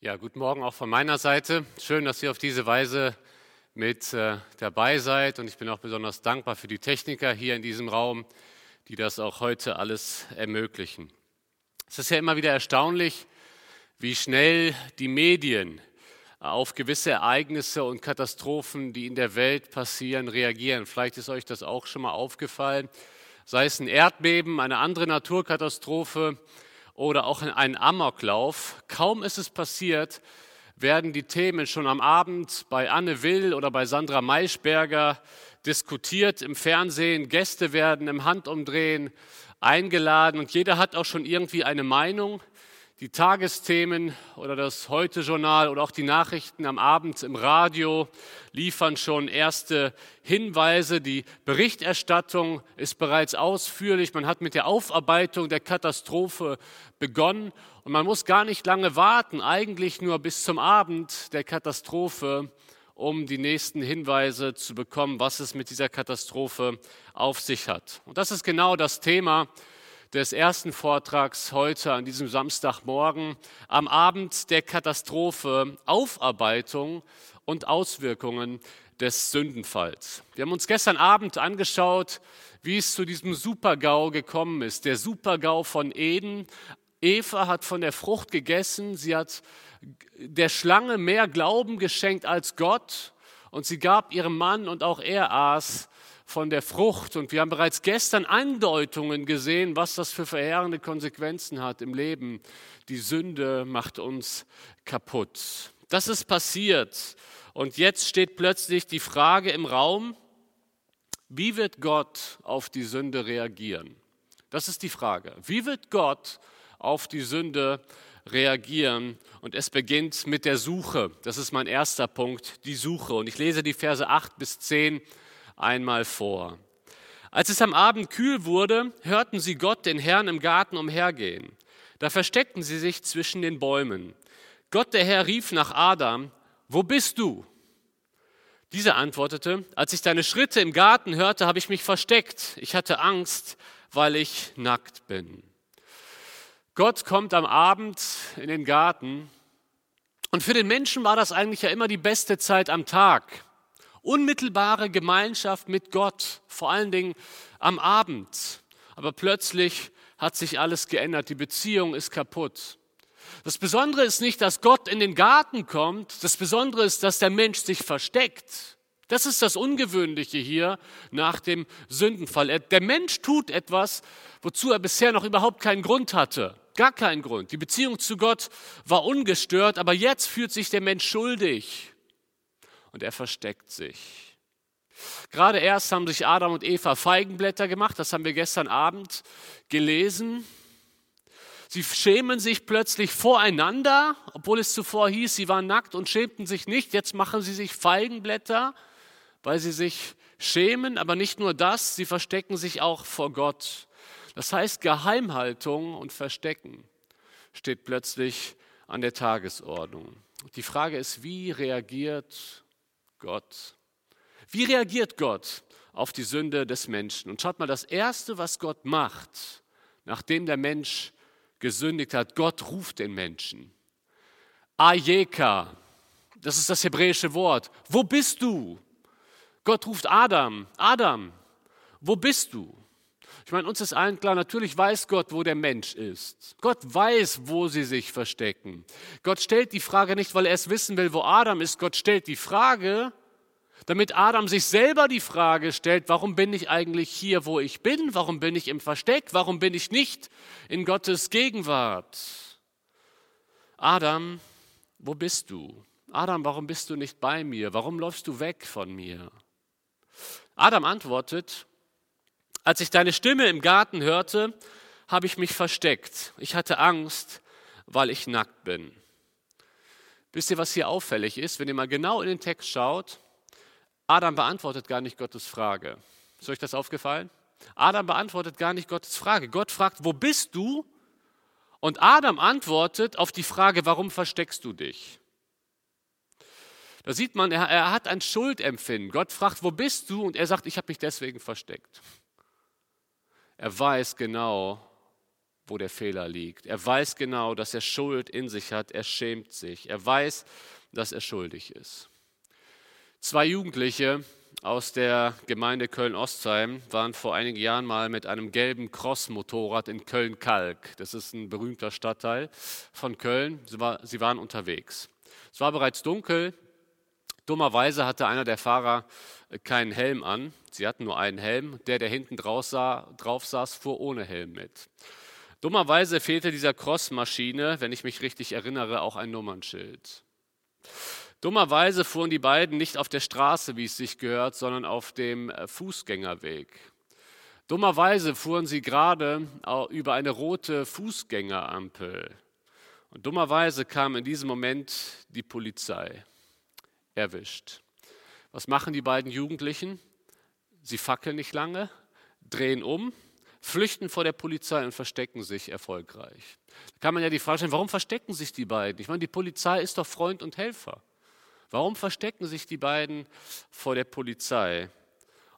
Ja, guten Morgen auch von meiner Seite. Schön, dass ihr auf diese Weise mit äh, dabei seid. Und ich bin auch besonders dankbar für die Techniker hier in diesem Raum, die das auch heute alles ermöglichen. Es ist ja immer wieder erstaunlich, wie schnell die Medien auf gewisse Ereignisse und Katastrophen, die in der Welt passieren, reagieren. Vielleicht ist euch das auch schon mal aufgefallen. Sei es ein Erdbeben, eine andere Naturkatastrophe, oder auch in einen Amoklauf. Kaum ist es passiert, werden die Themen schon am Abend bei Anne Will oder bei Sandra Maischberger diskutiert im Fernsehen. Gäste werden im Handumdrehen eingeladen und jeder hat auch schon irgendwie eine Meinung. Die Tagesthemen oder das Heute-Journal oder auch die Nachrichten am Abend im Radio liefern schon erste Hinweise. Die Berichterstattung ist bereits ausführlich. Man hat mit der Aufarbeitung der Katastrophe begonnen und man muss gar nicht lange warten, eigentlich nur bis zum Abend der Katastrophe, um die nächsten Hinweise zu bekommen, was es mit dieser Katastrophe auf sich hat. Und das ist genau das Thema des ersten Vortrags heute an diesem Samstagmorgen am Abend der Katastrophe, Aufarbeitung und Auswirkungen des Sündenfalls. Wir haben uns gestern Abend angeschaut, wie es zu diesem Supergau gekommen ist. Der Supergau von Eden. Eva hat von der Frucht gegessen. Sie hat der Schlange mehr Glauben geschenkt als Gott. Und sie gab ihrem Mann und auch er aß von der Frucht. Und wir haben bereits gestern Andeutungen gesehen, was das für verheerende Konsequenzen hat im Leben. Die Sünde macht uns kaputt. Das ist passiert. Und jetzt steht plötzlich die Frage im Raum, wie wird Gott auf die Sünde reagieren? Das ist die Frage. Wie wird Gott auf die Sünde reagieren? Und es beginnt mit der Suche. Das ist mein erster Punkt, die Suche. Und ich lese die Verse 8 bis 10 einmal vor. Als es am Abend kühl wurde, hörten sie Gott, den Herrn, im Garten umhergehen. Da versteckten sie sich zwischen den Bäumen. Gott, der Herr, rief nach Adam, wo bist du? Dieser antwortete, als ich deine Schritte im Garten hörte, habe ich mich versteckt. Ich hatte Angst, weil ich nackt bin. Gott kommt am Abend in den Garten und für den Menschen war das eigentlich ja immer die beste Zeit am Tag unmittelbare Gemeinschaft mit Gott, vor allen Dingen am Abend. Aber plötzlich hat sich alles geändert, die Beziehung ist kaputt. Das Besondere ist nicht, dass Gott in den Garten kommt, das Besondere ist, dass der Mensch sich versteckt. Das ist das Ungewöhnliche hier nach dem Sündenfall. Der Mensch tut etwas, wozu er bisher noch überhaupt keinen Grund hatte. Gar keinen Grund. Die Beziehung zu Gott war ungestört, aber jetzt fühlt sich der Mensch schuldig und er versteckt sich. Gerade erst haben sich Adam und Eva Feigenblätter gemacht, das haben wir gestern Abend gelesen. Sie schämen sich plötzlich voreinander, obwohl es zuvor hieß, sie waren nackt und schämten sich nicht. Jetzt machen sie sich Feigenblätter, weil sie sich schämen, aber nicht nur das, sie verstecken sich auch vor Gott. Das heißt, Geheimhaltung und Verstecken steht plötzlich an der Tagesordnung. Die Frage ist, wie reagiert Gott. Wie reagiert Gott auf die Sünde des Menschen? Und schaut mal, das Erste, was Gott macht, nachdem der Mensch gesündigt hat, Gott ruft den Menschen. Ayeka, das ist das hebräische Wort. Wo bist du? Gott ruft Adam. Adam, wo bist du? Ich meine, uns ist allen klar, natürlich weiß Gott, wo der Mensch ist. Gott weiß, wo sie sich verstecken. Gott stellt die Frage nicht, weil er es wissen will, wo Adam ist. Gott stellt die Frage, damit Adam sich selber die Frage stellt, warum bin ich eigentlich hier, wo ich bin? Warum bin ich im Versteck? Warum bin ich nicht in Gottes Gegenwart? Adam, wo bist du? Adam, warum bist du nicht bei mir? Warum läufst du weg von mir? Adam antwortet, als ich deine Stimme im Garten hörte, habe ich mich versteckt. Ich hatte Angst, weil ich nackt bin. Wisst ihr, was hier auffällig ist? Wenn ihr mal genau in den Text schaut, Adam beantwortet gar nicht Gottes Frage. Ist euch das aufgefallen? Adam beantwortet gar nicht Gottes Frage. Gott fragt, wo bist du? Und Adam antwortet auf die Frage, warum versteckst du dich? Da sieht man, er, er hat ein Schuldempfinden. Gott fragt, wo bist du? Und er sagt, ich habe mich deswegen versteckt. Er weiß genau, wo der Fehler liegt. Er weiß genau, dass er Schuld in sich hat. Er schämt sich. Er weiß, dass er schuldig ist. Zwei Jugendliche aus der Gemeinde Köln-Ostheim waren vor einigen Jahren mal mit einem gelben Cross-Motorrad in Köln-Kalk. Das ist ein berühmter Stadtteil von Köln. Sie, war, sie waren unterwegs. Es war bereits dunkel. Dummerweise hatte einer der Fahrer keinen Helm an. Sie hatten nur einen Helm. Der, der hinten drauf, sah, drauf saß, fuhr ohne Helm mit. Dummerweise fehlte dieser Cross-Maschine, wenn ich mich richtig erinnere, auch ein Nummernschild. Dummerweise fuhren die beiden nicht auf der Straße, wie es sich gehört, sondern auf dem äh, Fußgängerweg. Dummerweise fuhren sie gerade über eine rote Fußgängerampel. Und dummerweise kam in diesem Moment die Polizei. Erwischt. Was machen die beiden Jugendlichen? Sie fackeln nicht lange, drehen um, flüchten vor der Polizei und verstecken sich erfolgreich. Da kann man ja die Frage stellen, warum verstecken sich die beiden? Ich meine, die Polizei ist doch Freund und Helfer. Warum verstecken sich die beiden vor der Polizei?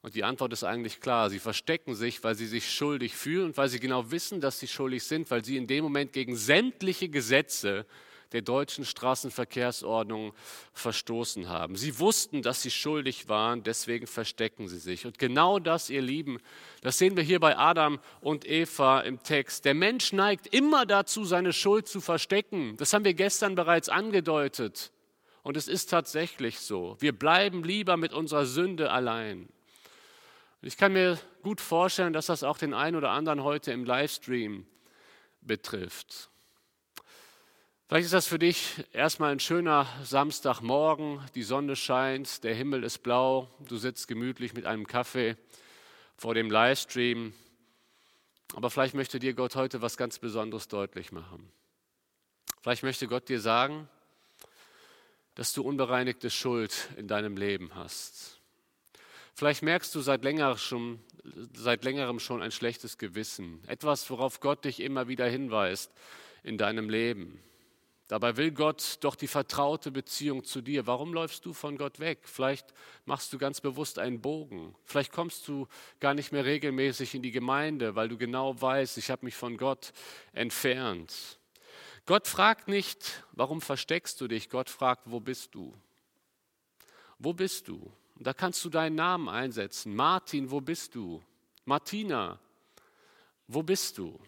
Und die Antwort ist eigentlich klar. Sie verstecken sich, weil sie sich schuldig fühlen und weil sie genau wissen, dass sie schuldig sind, weil sie in dem Moment gegen sämtliche Gesetze der deutschen Straßenverkehrsordnung verstoßen haben. Sie wussten, dass sie schuldig waren, deswegen verstecken sie sich. Und genau das, ihr Lieben, das sehen wir hier bei Adam und Eva im Text. Der Mensch neigt immer dazu, seine Schuld zu verstecken. Das haben wir gestern bereits angedeutet. Und es ist tatsächlich so. Wir bleiben lieber mit unserer Sünde allein. Ich kann mir gut vorstellen, dass das auch den einen oder anderen heute im Livestream betrifft. Vielleicht ist das für dich erstmal ein schöner Samstagmorgen, die Sonne scheint, der Himmel ist blau, du sitzt gemütlich mit einem Kaffee vor dem Livestream. Aber vielleicht möchte dir Gott heute was ganz Besonderes deutlich machen. Vielleicht möchte Gott dir sagen, dass du unbereinigte Schuld in deinem Leben hast. Vielleicht merkst du seit längerem, schon, seit längerem schon ein schlechtes Gewissen, etwas, worauf Gott dich immer wieder hinweist in deinem Leben. Dabei will Gott doch die vertraute Beziehung zu dir. Warum läufst du von Gott weg? Vielleicht machst du ganz bewusst einen Bogen. Vielleicht kommst du gar nicht mehr regelmäßig in die Gemeinde, weil du genau weißt, ich habe mich von Gott entfernt. Gott fragt nicht, warum versteckst du dich? Gott fragt, wo bist du? Wo bist du? Und da kannst du deinen Namen einsetzen. Martin, wo bist du? Martina, wo bist du?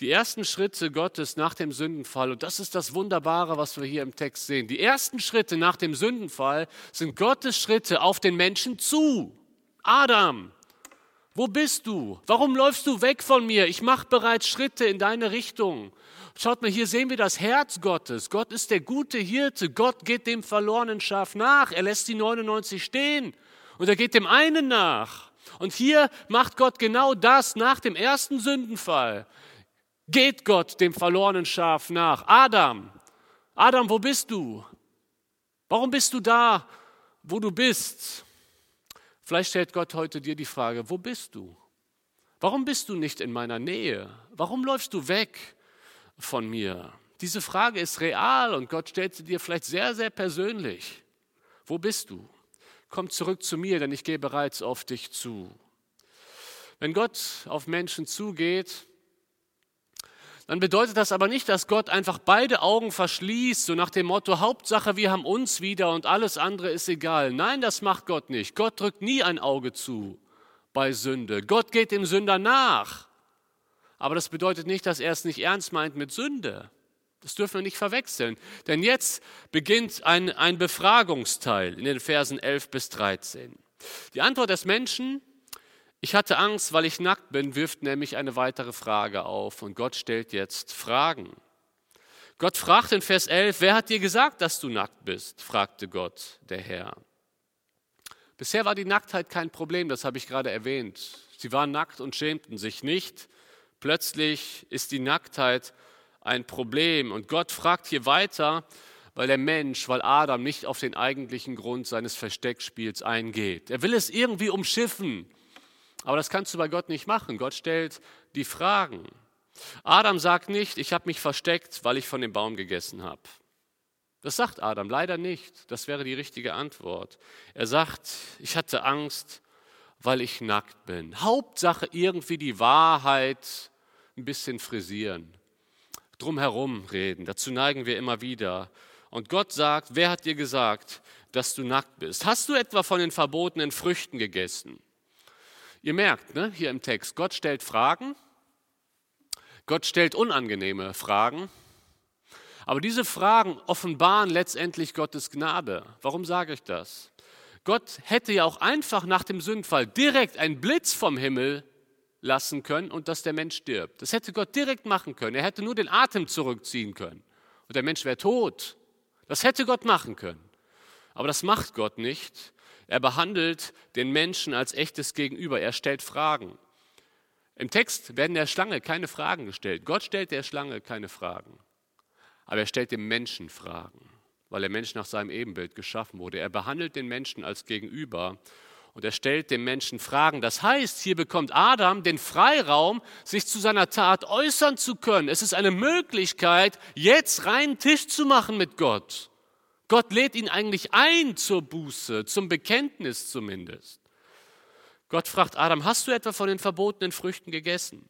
Die ersten Schritte Gottes nach dem Sündenfall, und das ist das Wunderbare, was wir hier im Text sehen, die ersten Schritte nach dem Sündenfall sind Gottes Schritte auf den Menschen zu. Adam, wo bist du? Warum läufst du weg von mir? Ich mache bereits Schritte in deine Richtung. Schaut mal, hier sehen wir das Herz Gottes. Gott ist der gute Hirte. Gott geht dem verlorenen Schaf nach. Er lässt die 99 stehen und er geht dem einen nach. Und hier macht Gott genau das nach dem ersten Sündenfall. Geht Gott dem verlorenen Schaf nach. Adam, Adam, wo bist du? Warum bist du da, wo du bist? Vielleicht stellt Gott heute dir die Frage, wo bist du? Warum bist du nicht in meiner Nähe? Warum läufst du weg? von mir? Diese Frage ist real und Gott stellt sie dir vielleicht sehr, sehr persönlich. Wo bist du? Komm zurück zu mir, denn ich gehe bereits auf dich zu. Wenn Gott auf Menschen zugeht, dann bedeutet das aber nicht, dass Gott einfach beide Augen verschließt, so nach dem Motto, Hauptsache, wir haben uns wieder und alles andere ist egal. Nein, das macht Gott nicht. Gott drückt nie ein Auge zu bei Sünde. Gott geht dem Sünder nach. Aber das bedeutet nicht, dass er es nicht ernst meint mit Sünde. Das dürfen wir nicht verwechseln. Denn jetzt beginnt ein, ein Befragungsteil in den Versen 11 bis 13. Die Antwort des Menschen, ich hatte Angst, weil ich nackt bin, wirft nämlich eine weitere Frage auf. Und Gott stellt jetzt Fragen. Gott fragt in Vers 11, wer hat dir gesagt, dass du nackt bist? fragte Gott, der Herr. Bisher war die Nacktheit kein Problem, das habe ich gerade erwähnt. Sie waren nackt und schämten sich nicht. Plötzlich ist die Nacktheit ein Problem. Und Gott fragt hier weiter, weil der Mensch, weil Adam nicht auf den eigentlichen Grund seines Versteckspiels eingeht. Er will es irgendwie umschiffen. Aber das kannst du bei Gott nicht machen. Gott stellt die Fragen. Adam sagt nicht, ich habe mich versteckt, weil ich von dem Baum gegessen habe. Das sagt Adam leider nicht. Das wäre die richtige Antwort. Er sagt, ich hatte Angst, weil ich nackt bin. Hauptsache irgendwie die Wahrheit ein bisschen frisieren, drumherum reden. Dazu neigen wir immer wieder. Und Gott sagt, wer hat dir gesagt, dass du nackt bist? Hast du etwa von den verbotenen Früchten gegessen? Ihr merkt, ne, hier im Text, Gott stellt Fragen, Gott stellt unangenehme Fragen, aber diese Fragen offenbaren letztendlich Gottes Gnade. Warum sage ich das? Gott hätte ja auch einfach nach dem Sündfall direkt einen Blitz vom Himmel lassen können und dass der Mensch stirbt. Das hätte Gott direkt machen können. Er hätte nur den Atem zurückziehen können und der Mensch wäre tot. Das hätte Gott machen können. Aber das macht Gott nicht. Er behandelt den Menschen als echtes Gegenüber. Er stellt Fragen. Im Text werden der Schlange keine Fragen gestellt. Gott stellt der Schlange keine Fragen. Aber er stellt dem Menschen Fragen, weil der Mensch nach seinem Ebenbild geschaffen wurde. Er behandelt den Menschen als Gegenüber und er stellt dem Menschen Fragen. Das heißt, hier bekommt Adam den Freiraum, sich zu seiner Tat äußern zu können. Es ist eine Möglichkeit, jetzt reinen Tisch zu machen mit Gott. Gott lädt ihn eigentlich ein zur Buße, zum Bekenntnis zumindest. Gott fragt Adam, hast du etwa von den verbotenen Früchten gegessen?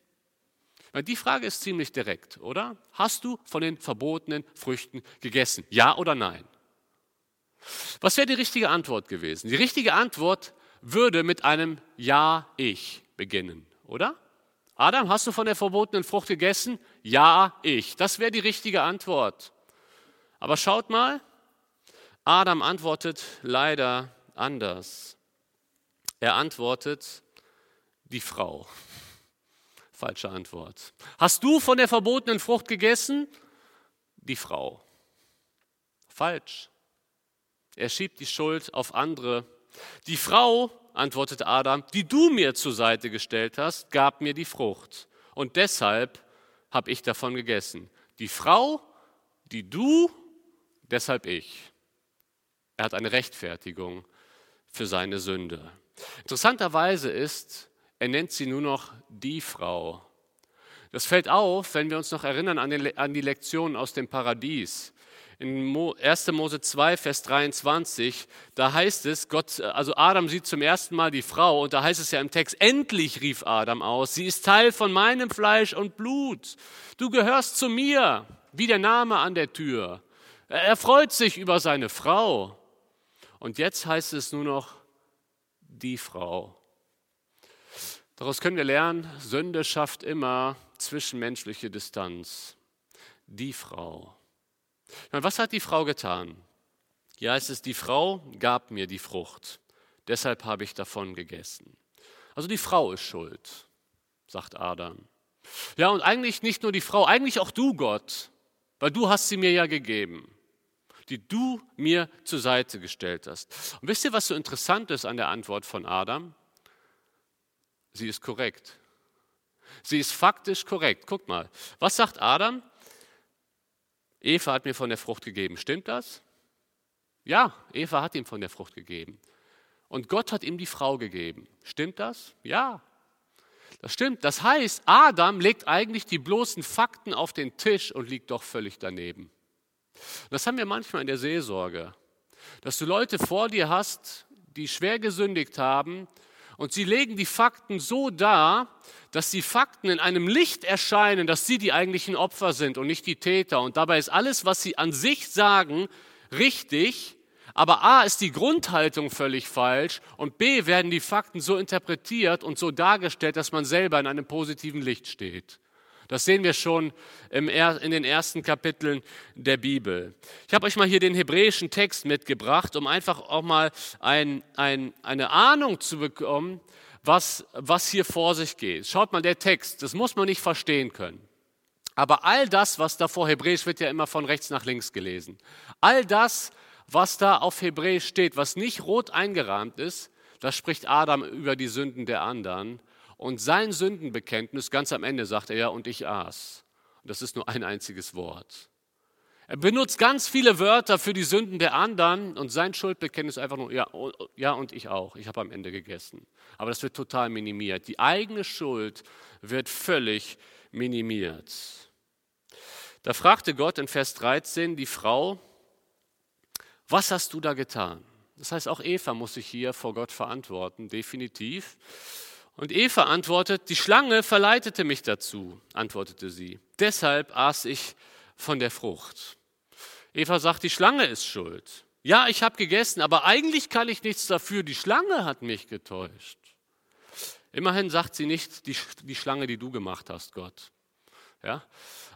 Die Frage ist ziemlich direkt, oder? Hast du von den verbotenen Früchten gegessen? Ja oder nein? Was wäre die richtige Antwort gewesen? Die richtige Antwort würde mit einem Ja, ich beginnen, oder? Adam, hast du von der verbotenen Frucht gegessen? Ja, ich. Das wäre die richtige Antwort. Aber schaut mal, Adam antwortet leider anders. Er antwortet, die Frau. Falsche Antwort. Hast du von der verbotenen Frucht gegessen? Die Frau. Falsch. Er schiebt die Schuld auf andere die Frau, antwortete Adam, die du mir zur Seite gestellt hast, gab mir die Frucht. Und deshalb habe ich davon gegessen. Die Frau, die du, deshalb ich. Er hat eine Rechtfertigung für seine Sünde. Interessanterweise ist, er nennt sie nur noch die Frau. Das fällt auf, wenn wir uns noch erinnern an, die Lektionen aus dem Paradies. In 1. Mose 2, Vers 23, da heißt es, Gott, also Adam sieht zum ersten Mal die Frau und da heißt es ja im Text, endlich rief Adam aus, sie ist Teil von meinem Fleisch und Blut. Du gehörst zu mir, wie der Name an der Tür. Er freut sich über seine Frau. Und jetzt heißt es nur noch die Frau. Daraus können wir lernen, Sünde schafft immer zwischenmenschliche Distanz. Die Frau. Meine, was hat die Frau getan? Ja, es ist, die Frau gab mir die Frucht, deshalb habe ich davon gegessen. Also die Frau ist schuld, sagt Adam. Ja, und eigentlich nicht nur die Frau, eigentlich auch du, Gott, weil du hast sie mir ja gegeben, die du mir zur Seite gestellt hast. Und wisst ihr, was so interessant ist an der Antwort von Adam? Sie ist korrekt. Sie ist faktisch korrekt. Guck mal, was sagt Adam? Eva hat mir von der Frucht gegeben. Stimmt das? Ja, Eva hat ihm von der Frucht gegeben. Und Gott hat ihm die Frau gegeben. Stimmt das? Ja. Das stimmt. Das heißt, Adam legt eigentlich die bloßen Fakten auf den Tisch und liegt doch völlig daneben. Das haben wir manchmal in der Seelsorge, dass du Leute vor dir hast, die schwer gesündigt haben und sie legen die Fakten so dar, dass die Fakten in einem Licht erscheinen, dass sie die eigentlichen Opfer sind und nicht die Täter. Und dabei ist alles, was sie an sich sagen, richtig. Aber A ist die Grundhaltung völlig falsch und B werden die Fakten so interpretiert und so dargestellt, dass man selber in einem positiven Licht steht. Das sehen wir schon in den ersten Kapiteln der Bibel. Ich habe euch mal hier den hebräischen Text mitgebracht, um einfach auch mal ein, ein, eine Ahnung zu bekommen, was, was hier vor sich geht. Schaut mal, der Text, das muss man nicht verstehen können. Aber all das, was da vor Hebräisch wird ja immer von rechts nach links gelesen. All das, was da auf Hebräisch steht, was nicht rot eingerahmt ist, das spricht Adam über die Sünden der anderen. Und sein Sündenbekenntnis, ganz am Ende sagt er ja, und ich aß. Und das ist nur ein einziges Wort. Er benutzt ganz viele Wörter für die Sünden der anderen und sein Schuldbekenntnis ist einfach nur, ja, ja und ich auch, ich habe am Ende gegessen. Aber das wird total minimiert. Die eigene Schuld wird völlig minimiert. Da fragte Gott in Vers 13 die Frau, was hast du da getan? Das heißt, auch Eva muss sich hier vor Gott verantworten, definitiv. Und Eva antwortet, die Schlange verleitete mich dazu, antwortete sie. Deshalb aß ich von der Frucht. Eva sagt, die Schlange ist schuld. Ja, ich habe gegessen, aber eigentlich kann ich nichts dafür. Die Schlange hat mich getäuscht. Immerhin sagt sie nicht die, die Schlange, die du gemacht hast, Gott. Ja?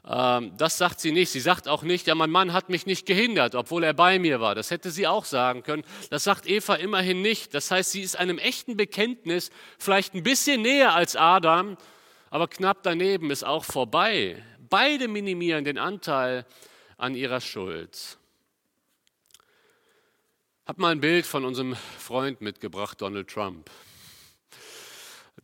Ähm, das sagt sie nicht. Sie sagt auch nicht, ja, mein Mann hat mich nicht gehindert, obwohl er bei mir war. Das hätte sie auch sagen können. Das sagt Eva immerhin nicht. Das heißt, sie ist einem echten Bekenntnis vielleicht ein bisschen näher als Adam, aber knapp daneben ist auch vorbei. Beide minimieren den Anteil an ihrer Schuld. Hab mal ein Bild von unserem Freund mitgebracht, Donald Trump.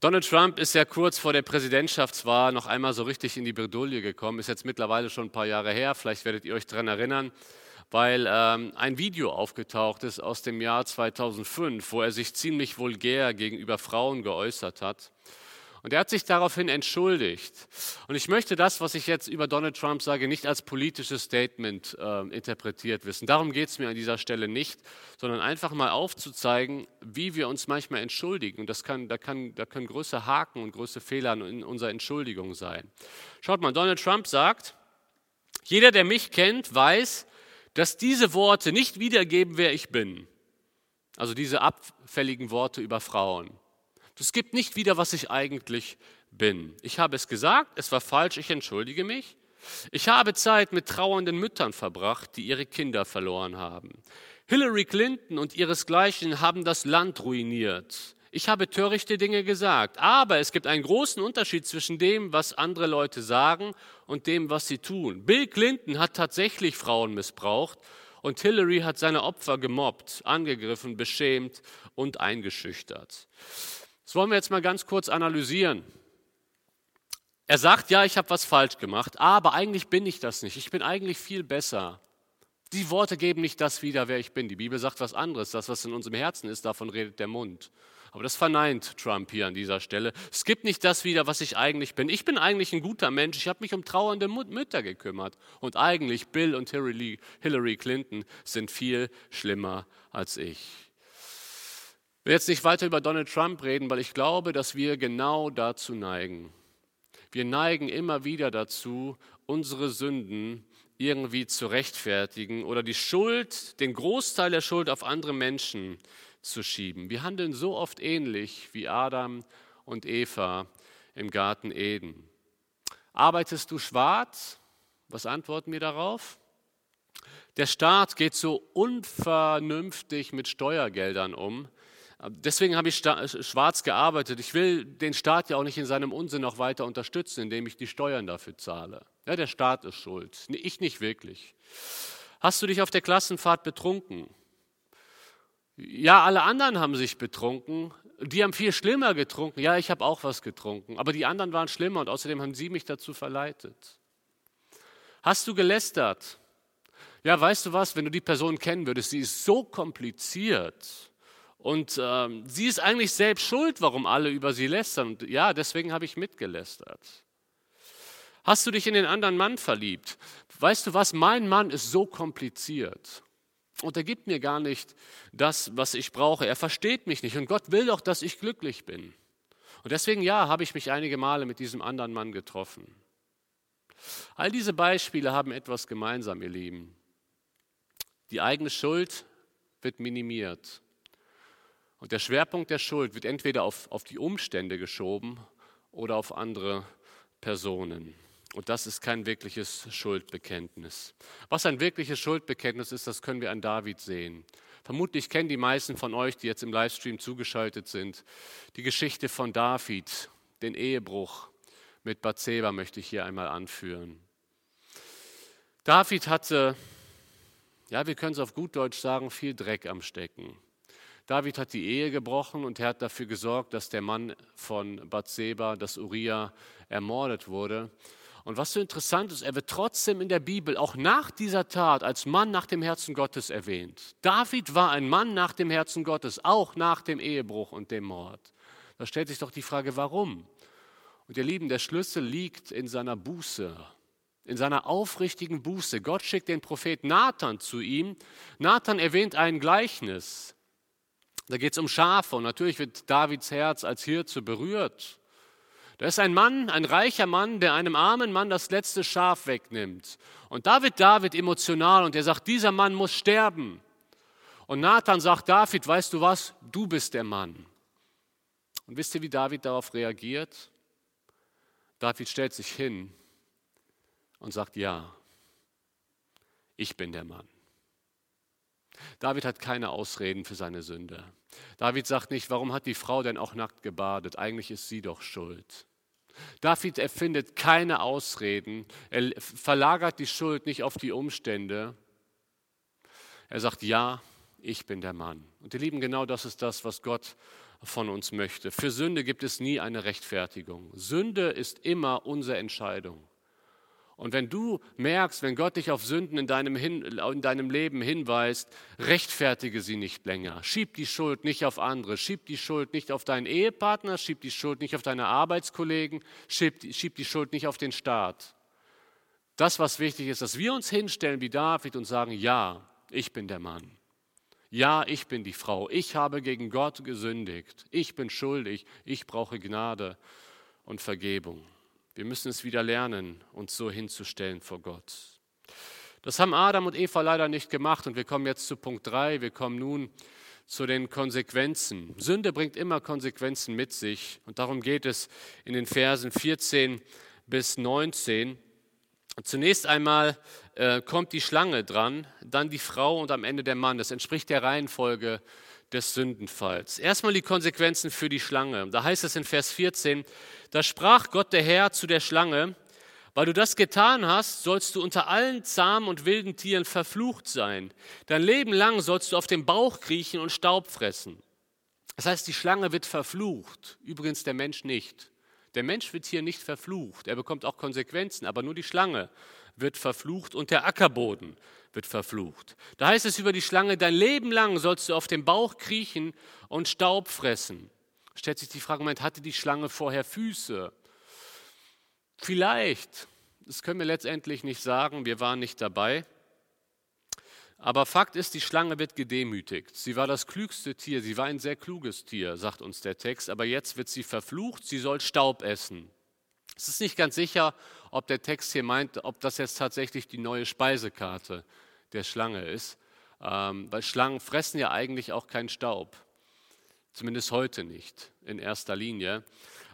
Donald Trump ist ja kurz vor der Präsidentschaftswahl noch einmal so richtig in die Bredouille gekommen, ist jetzt mittlerweile schon ein paar Jahre her, vielleicht werdet ihr euch daran erinnern, weil ähm, ein Video aufgetaucht ist aus dem Jahr 2005, wo er sich ziemlich vulgär gegenüber Frauen geäußert hat. Und er hat sich daraufhin entschuldigt. Und ich möchte das, was ich jetzt über Donald Trump sage, nicht als politisches Statement äh, interpretiert wissen. Darum geht es mir an dieser Stelle nicht, sondern einfach mal aufzuzeigen, wie wir uns manchmal entschuldigen. Und das kann, da, kann, da können größere Haken und größere Fehler in unserer Entschuldigung sein. Schaut mal, Donald Trump sagt, jeder, der mich kennt, weiß, dass diese Worte nicht wiedergeben, wer ich bin. Also diese abfälligen Worte über Frauen. Das gibt nicht wieder, was ich eigentlich bin. Ich habe es gesagt, es war falsch, ich entschuldige mich. Ich habe Zeit mit trauernden Müttern verbracht, die ihre Kinder verloren haben. Hillary Clinton und ihresgleichen haben das Land ruiniert. Ich habe törichte Dinge gesagt, aber es gibt einen großen Unterschied zwischen dem, was andere Leute sagen und dem, was sie tun. Bill Clinton hat tatsächlich Frauen missbraucht und Hillary hat seine Opfer gemobbt, angegriffen, beschämt und eingeschüchtert. Das wollen wir jetzt mal ganz kurz analysieren. Er sagt, ja, ich habe was falsch gemacht, aber eigentlich bin ich das nicht. Ich bin eigentlich viel besser. Die Worte geben nicht das wieder, wer ich bin. Die Bibel sagt was anderes. Das, was in unserem Herzen ist, davon redet der Mund. Aber das verneint Trump hier an dieser Stelle. Es gibt nicht das wieder, was ich eigentlich bin. Ich bin eigentlich ein guter Mensch. Ich habe mich um trauernde Mütter gekümmert. Und eigentlich Bill und Hillary Clinton sind viel schlimmer als ich will jetzt nicht weiter über Donald Trump reden, weil ich glaube, dass wir genau dazu neigen. Wir neigen immer wieder dazu, unsere Sünden irgendwie zu rechtfertigen oder die Schuld, den Großteil der Schuld auf andere Menschen zu schieben. Wir handeln so oft ähnlich wie Adam und Eva im Garten Eden. Arbeitest du schwarz? Was antworten wir darauf? Der Staat geht so unvernünftig mit Steuergeldern um, Deswegen habe ich schwarz gearbeitet. Ich will den Staat ja auch nicht in seinem Unsinn noch weiter unterstützen, indem ich die Steuern dafür zahle. Ja, der Staat ist schuld, ich nicht wirklich. Hast du dich auf der Klassenfahrt betrunken? Ja, alle anderen haben sich betrunken. Die haben viel schlimmer getrunken. Ja, ich habe auch was getrunken. Aber die anderen waren schlimmer und außerdem haben sie mich dazu verleitet. Hast du gelästert? Ja, weißt du was, wenn du die Person kennen würdest, sie ist so kompliziert und ähm, sie ist eigentlich selbst schuld, warum alle über sie lästern. Und ja, deswegen habe ich mitgelästert. Hast du dich in den anderen Mann verliebt? Weißt du was, mein Mann ist so kompliziert. Und er gibt mir gar nicht das, was ich brauche. Er versteht mich nicht. Und Gott will doch, dass ich glücklich bin. Und deswegen, ja, habe ich mich einige Male mit diesem anderen Mann getroffen. All diese Beispiele haben etwas gemeinsam, ihr Lieben. Die eigene Schuld wird minimiert. Und der Schwerpunkt der Schuld wird entweder auf, auf die Umstände geschoben oder auf andere Personen. Und das ist kein wirkliches Schuldbekenntnis. Was ein wirkliches Schuldbekenntnis ist, das können wir an David sehen. Vermutlich kennen die meisten von euch, die jetzt im Livestream zugeschaltet sind, die Geschichte von David, den Ehebruch mit Bathseba möchte ich hier einmal anführen. David hatte, ja, wir können es auf gut Deutsch sagen, viel Dreck am Stecken. David hat die Ehe gebrochen und er hat dafür gesorgt, dass der Mann von Bathseba, das Uriah, ermordet wurde. Und was so interessant ist, er wird trotzdem in der Bibel auch nach dieser Tat als Mann nach dem Herzen Gottes erwähnt. David war ein Mann nach dem Herzen Gottes, auch nach dem Ehebruch und dem Mord. Da stellt sich doch die Frage, warum? Und ihr Lieben, der Schlüssel liegt in seiner Buße, in seiner aufrichtigen Buße. Gott schickt den Prophet Nathan zu ihm. Nathan erwähnt ein Gleichnis. Da geht es um Schafe und natürlich wird Davids Herz als Hirte berührt. Da ist ein Mann, ein reicher Mann, der einem armen Mann das letzte Schaf wegnimmt. Und da wird David emotional und er sagt, dieser Mann muss sterben. Und Nathan sagt David, weißt du was, du bist der Mann. Und wisst ihr, wie David darauf reagiert? David stellt sich hin und sagt, ja, ich bin der Mann. David hat keine Ausreden für seine Sünde. David sagt nicht, warum hat die Frau denn auch nackt gebadet? Eigentlich ist sie doch schuld. David erfindet keine Ausreden. Er verlagert die Schuld nicht auf die Umstände. Er sagt, ja, ich bin der Mann. Und ihr Lieben, genau das ist das, was Gott von uns möchte. Für Sünde gibt es nie eine Rechtfertigung. Sünde ist immer unsere Entscheidung. Und wenn du merkst, wenn Gott dich auf Sünden in deinem, Hin in deinem Leben hinweist, rechtfertige sie nicht länger. Schieb die Schuld nicht auf andere. Schieb die Schuld nicht auf deinen Ehepartner. Schieb die Schuld nicht auf deine Arbeitskollegen. Schieb, schieb die Schuld nicht auf den Staat. Das, was wichtig ist, dass wir uns hinstellen wie David und sagen, ja, ich bin der Mann. Ja, ich bin die Frau. Ich habe gegen Gott gesündigt. Ich bin schuldig. Ich brauche Gnade und Vergebung. Wir müssen es wieder lernen, uns so hinzustellen vor Gott. Das haben Adam und Eva leider nicht gemacht und wir kommen jetzt zu Punkt 3. Wir kommen nun zu den Konsequenzen. Sünde bringt immer Konsequenzen mit sich und darum geht es in den Versen 14 bis 19. Zunächst einmal äh, kommt die Schlange dran, dann die Frau und am Ende der Mann. Das entspricht der Reihenfolge des Sündenfalls. Erstmal die Konsequenzen für die Schlange. Da heißt es in Vers 14, da sprach Gott der Herr zu der Schlange, weil du das getan hast, sollst du unter allen zahmen und wilden Tieren verflucht sein. Dein Leben lang sollst du auf dem Bauch kriechen und Staub fressen. Das heißt, die Schlange wird verflucht, übrigens der Mensch nicht. Der Mensch wird hier nicht verflucht, er bekommt auch Konsequenzen, aber nur die Schlange wird verflucht und der Ackerboden wird verflucht. Da heißt es über die Schlange, dein Leben lang sollst du auf dem Bauch kriechen und Staub fressen. Stellt sich die Frage, Moment, hatte die Schlange vorher Füße? Vielleicht, das können wir letztendlich nicht sagen, wir waren nicht dabei. Aber Fakt ist, die Schlange wird gedemütigt. Sie war das klügste Tier, sie war ein sehr kluges Tier, sagt uns der Text, aber jetzt wird sie verflucht, sie soll Staub essen. Es ist nicht ganz sicher, ob der Text hier meint, ob das jetzt tatsächlich die neue Speisekarte der Schlange ist, ähm, weil Schlangen fressen ja eigentlich auch keinen Staub, zumindest heute nicht in erster Linie.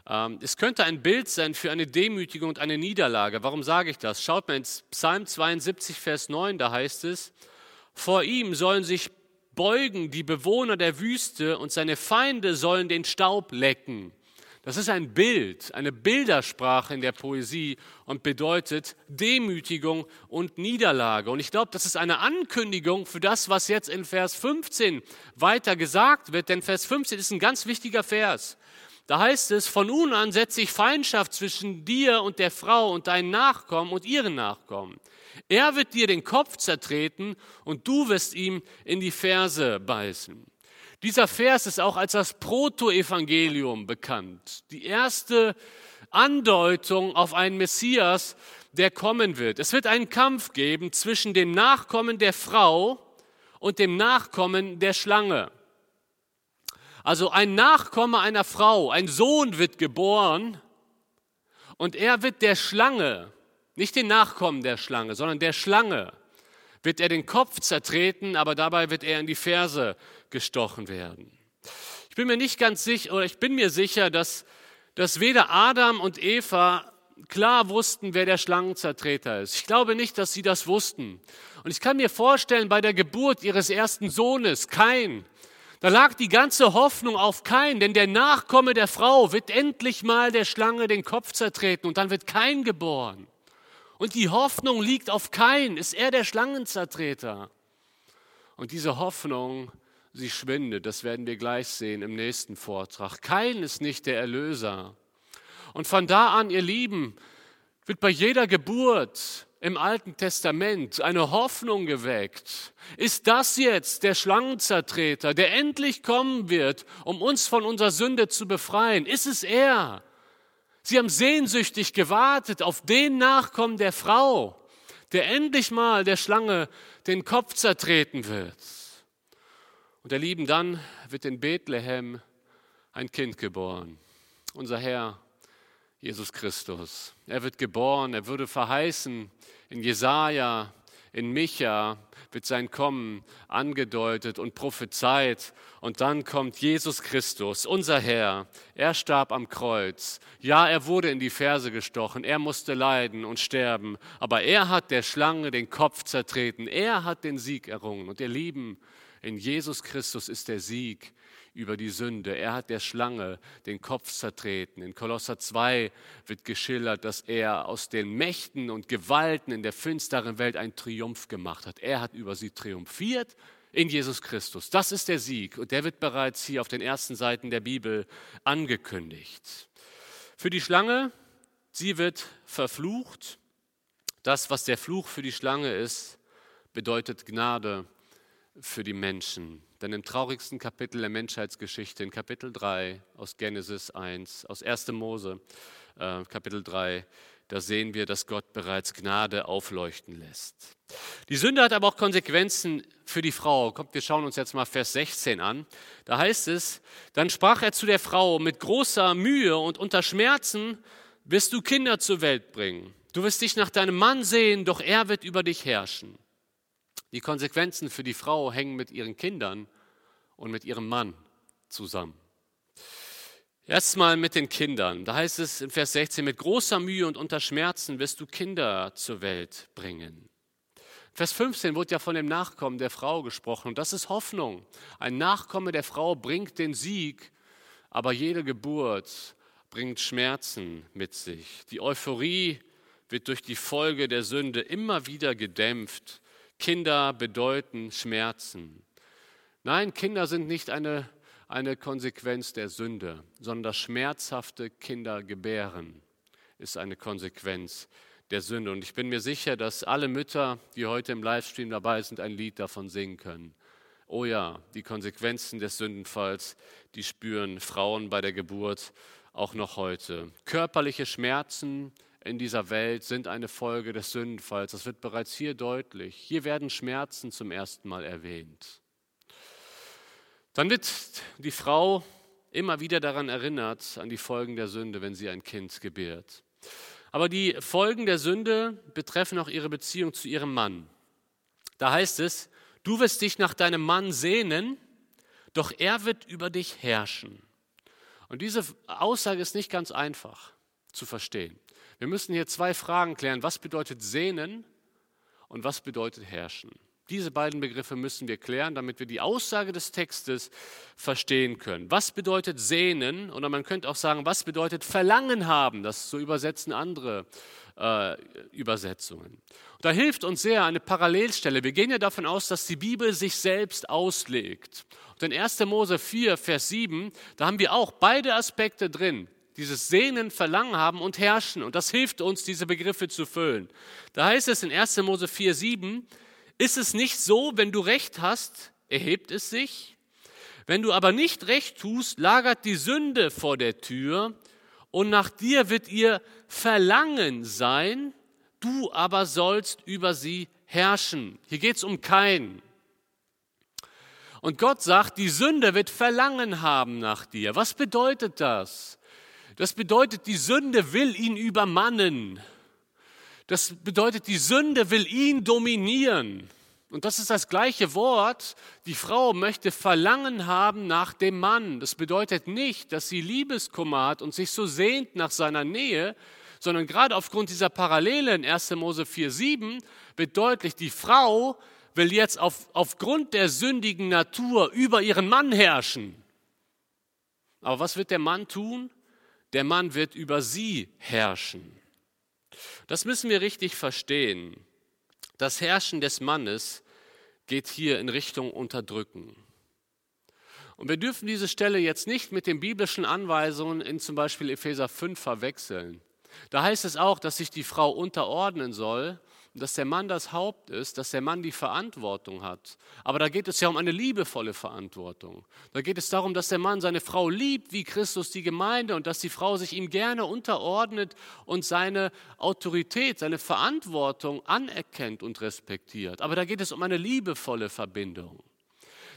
Ähm, es könnte ein Bild sein für eine Demütigung und eine Niederlage. Warum sage ich das? Schaut mal ins Psalm 72, Vers 9, da heißt es, vor ihm sollen sich beugen die Bewohner der Wüste und seine Feinde sollen den Staub lecken. Das ist ein Bild, eine Bildersprache in der Poesie und bedeutet Demütigung und Niederlage. Und ich glaube, das ist eine Ankündigung für das, was jetzt in Vers 15 weiter gesagt wird, denn Vers 15 ist ein ganz wichtiger Vers. Da heißt es, von nun an setze ich Feindschaft zwischen dir und der Frau und deinen Nachkommen und ihren Nachkommen. Er wird dir den Kopf zertreten und du wirst ihm in die Ferse beißen. Dieser Vers ist auch als das Protoevangelium bekannt, die erste Andeutung auf einen Messias, der kommen wird. Es wird einen Kampf geben zwischen dem Nachkommen der Frau und dem Nachkommen der Schlange. Also ein Nachkomme einer Frau, ein Sohn wird geboren und er wird der Schlange, nicht den Nachkommen der Schlange, sondern der Schlange, wird er den Kopf zertreten, aber dabei wird er in die Ferse gestochen werden. Ich bin mir nicht ganz sicher, oder ich bin mir sicher, dass, dass weder Adam und Eva klar wussten, wer der Schlangenzertreter ist. Ich glaube nicht, dass sie das wussten. Und ich kann mir vorstellen, bei der Geburt ihres ersten Sohnes, Kain, da lag die ganze Hoffnung auf Kain, denn der Nachkomme der Frau wird endlich mal der Schlange den Kopf zertreten und dann wird Kain geboren. Und die Hoffnung liegt auf Kain, ist er der Schlangenzertreter. Und diese Hoffnung sie schwindet. Das werden wir gleich sehen im nächsten Vortrag. Kein ist nicht der Erlöser. Und von da an, ihr Lieben, wird bei jeder Geburt im Alten Testament eine Hoffnung geweckt. Ist das jetzt der Schlangenzertreter, der endlich kommen wird, um uns von unserer Sünde zu befreien? Ist es er? Sie haben sehnsüchtig gewartet auf den Nachkommen der Frau, der endlich mal der Schlange den Kopf zertreten wird. Und ihr Lieben, dann wird in Bethlehem ein Kind geboren. Unser Herr Jesus Christus. Er wird geboren, er würde verheißen in Jesaja, in Micha wird sein Kommen angedeutet und prophezeit. Und dann kommt Jesus Christus, unser Herr. Er starb am Kreuz. Ja, er wurde in die Ferse gestochen. Er musste leiden und sterben. Aber er hat der Schlange den Kopf zertreten. Er hat den Sieg errungen. Und ihr Lieben, in Jesus Christus ist der Sieg über die Sünde. Er hat der Schlange den Kopf zertreten. In Kolosser 2 wird geschildert, dass er aus den Mächten und Gewalten in der finsteren Welt einen Triumph gemacht hat. Er hat über sie triumphiert in Jesus Christus. Das ist der Sieg und der wird bereits hier auf den ersten Seiten der Bibel angekündigt. Für die Schlange, sie wird verflucht. Das, was der Fluch für die Schlange ist, bedeutet Gnade für die Menschen. Denn im traurigsten Kapitel der Menschheitsgeschichte, in Kapitel 3 aus Genesis 1, aus 1. Mose, äh, Kapitel 3, da sehen wir, dass Gott bereits Gnade aufleuchten lässt. Die Sünde hat aber auch Konsequenzen für die Frau. Kommt, wir schauen uns jetzt mal Vers 16 an. Da heißt es, dann sprach er zu der Frau, mit großer Mühe und unter Schmerzen wirst du Kinder zur Welt bringen. Du wirst dich nach deinem Mann sehen, doch er wird über dich herrschen. Die Konsequenzen für die Frau hängen mit ihren Kindern und mit ihrem Mann zusammen. Erstmal mit den Kindern. Da heißt es in Vers 16, mit großer Mühe und unter Schmerzen wirst du Kinder zur Welt bringen. Vers 15 wurde ja von dem Nachkommen der Frau gesprochen und das ist Hoffnung. Ein Nachkomme der Frau bringt den Sieg, aber jede Geburt bringt Schmerzen mit sich. Die Euphorie wird durch die Folge der Sünde immer wieder gedämpft Kinder bedeuten Schmerzen. Nein, Kinder sind nicht eine, eine Konsequenz der Sünde, sondern das schmerzhafte Kindergebären ist eine Konsequenz der Sünde. Und ich bin mir sicher, dass alle Mütter, die heute im Livestream dabei sind, ein Lied davon singen können. Oh ja, die Konsequenzen des Sündenfalls, die spüren Frauen bei der Geburt auch noch heute. Körperliche Schmerzen, in dieser Welt sind eine Folge des Sündenfalls. Das wird bereits hier deutlich. Hier werden Schmerzen zum ersten Mal erwähnt. Dann wird die Frau immer wieder daran erinnert, an die Folgen der Sünde, wenn sie ein Kind gebärt. Aber die Folgen der Sünde betreffen auch ihre Beziehung zu ihrem Mann. Da heißt es, du wirst dich nach deinem Mann sehnen, doch er wird über dich herrschen. Und diese Aussage ist nicht ganz einfach zu verstehen. Wir müssen hier zwei Fragen klären. Was bedeutet sehnen und was bedeutet herrschen? Diese beiden Begriffe müssen wir klären, damit wir die Aussage des Textes verstehen können. Was bedeutet sehnen? Oder man könnte auch sagen, was bedeutet Verlangen haben? Das so übersetzen andere äh, Übersetzungen. Da hilft uns sehr eine Parallelstelle. Wir gehen ja davon aus, dass die Bibel sich selbst auslegt. Und in 1. Mose 4, Vers 7, da haben wir auch beide Aspekte drin dieses Sehnen, Verlangen haben und herrschen. Und das hilft uns, diese Begriffe zu füllen. Da heißt es in 1. Mose 4, 7, ist es nicht so, wenn du Recht hast, erhebt es sich? Wenn du aber nicht Recht tust, lagert die Sünde vor der Tür und nach dir wird ihr Verlangen sein, du aber sollst über sie herrschen. Hier geht es um keinen. Und Gott sagt, die Sünde wird Verlangen haben nach dir. Was bedeutet das? Das bedeutet, die Sünde will ihn übermannen. Das bedeutet, die Sünde will ihn dominieren. Und das ist das gleiche Wort. Die Frau möchte Verlangen haben nach dem Mann. Das bedeutet nicht, dass sie Liebeskummer hat und sich so sehnt nach seiner Nähe, sondern gerade aufgrund dieser Parallele in 1. Mose 4,7 wird deutlich, die Frau will jetzt auf, aufgrund der sündigen Natur über ihren Mann herrschen. Aber was wird der Mann tun? Der Mann wird über sie herrschen. Das müssen wir richtig verstehen. Das Herrschen des Mannes geht hier in Richtung Unterdrücken. Und wir dürfen diese Stelle jetzt nicht mit den biblischen Anweisungen in zum Beispiel Epheser 5 verwechseln. Da heißt es auch, dass sich die Frau unterordnen soll dass der Mann das Haupt ist, dass der Mann die Verantwortung hat. Aber da geht es ja um eine liebevolle Verantwortung. Da geht es darum, dass der Mann seine Frau liebt wie Christus die Gemeinde und dass die Frau sich ihm gerne unterordnet und seine Autorität, seine Verantwortung anerkennt und respektiert. Aber da geht es um eine liebevolle Verbindung.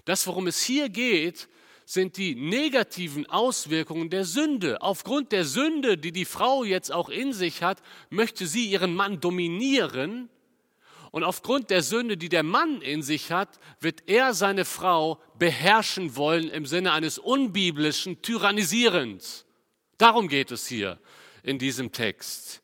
Das, worum es hier geht, sind die negativen Auswirkungen der Sünde. Aufgrund der Sünde, die die Frau jetzt auch in sich hat, möchte sie ihren Mann dominieren. Und aufgrund der Sünde, die der Mann in sich hat, wird er seine Frau beherrschen wollen im Sinne eines unbiblischen Tyrannisierens. Darum geht es hier in diesem Text.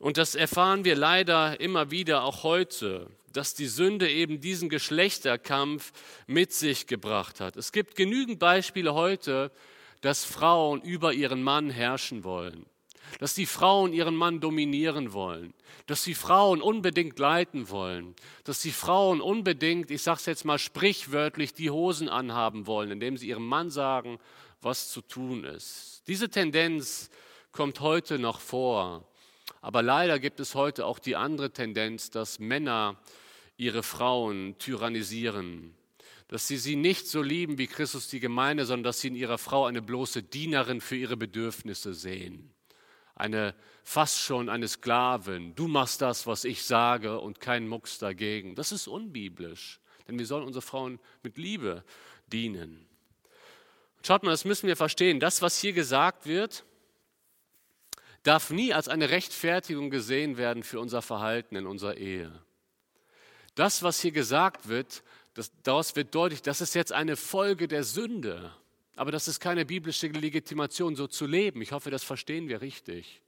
Und das erfahren wir leider immer wieder auch heute, dass die Sünde eben diesen Geschlechterkampf mit sich gebracht hat. Es gibt genügend Beispiele heute, dass Frauen über ihren Mann herrschen wollen, dass die Frauen ihren Mann dominieren wollen, dass die Frauen unbedingt leiten wollen, dass die Frauen unbedingt, ich sage es jetzt mal sprichwörtlich, die Hosen anhaben wollen, indem sie ihrem Mann sagen, was zu tun ist. Diese Tendenz kommt heute noch vor. Aber leider gibt es heute auch die andere Tendenz, dass Männer ihre Frauen tyrannisieren, dass sie sie nicht so lieben wie Christus die Gemeinde, sondern dass sie in ihrer Frau eine bloße Dienerin für ihre Bedürfnisse sehen. Eine fast schon eine Sklavin. Du machst das, was ich sage und kein Mucks dagegen. Das ist unbiblisch, denn wir sollen unsere Frauen mit Liebe dienen. Schaut mal, das müssen wir verstehen. Das, was hier gesagt wird, darf nie als eine Rechtfertigung gesehen werden für unser Verhalten in unserer Ehe. Das, was hier gesagt wird, das, daraus wird deutlich, das ist jetzt eine Folge der Sünde. Aber das ist keine biblische Legitimation, so zu leben. Ich hoffe, das verstehen wir richtig.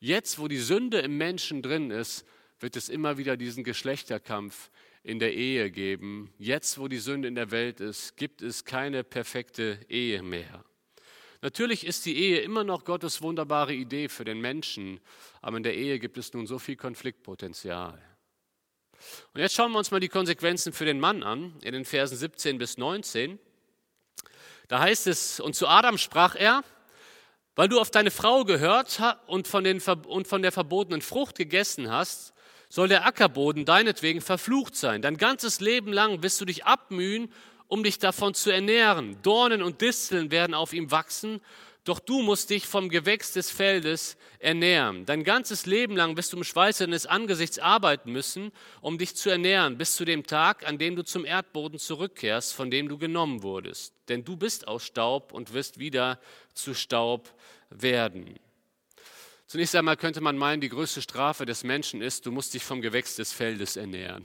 Jetzt, wo die Sünde im Menschen drin ist, wird es immer wieder diesen Geschlechterkampf in der Ehe geben. Jetzt, wo die Sünde in der Welt ist, gibt es keine perfekte Ehe mehr. Natürlich ist die Ehe immer noch Gottes wunderbare Idee für den Menschen, aber in der Ehe gibt es nun so viel Konfliktpotenzial. Und jetzt schauen wir uns mal die Konsequenzen für den Mann an, in den Versen 17 bis 19. Da heißt es, und zu Adam sprach er, weil du auf deine Frau gehört und von, den, und von der verbotenen Frucht gegessen hast, soll der Ackerboden deinetwegen verflucht sein. Dein ganzes Leben lang wirst du dich abmühen um dich davon zu ernähren. Dornen und Disteln werden auf ihm wachsen, doch du musst dich vom Gewächs des Feldes ernähren. Dein ganzes Leben lang wirst du im Schweiße deines Angesichts arbeiten müssen, um dich zu ernähren, bis zu dem Tag, an dem du zum Erdboden zurückkehrst, von dem du genommen wurdest. Denn du bist aus Staub und wirst wieder zu Staub werden. Zunächst einmal könnte man meinen, die größte Strafe des Menschen ist, du musst dich vom Gewächs des Feldes ernähren.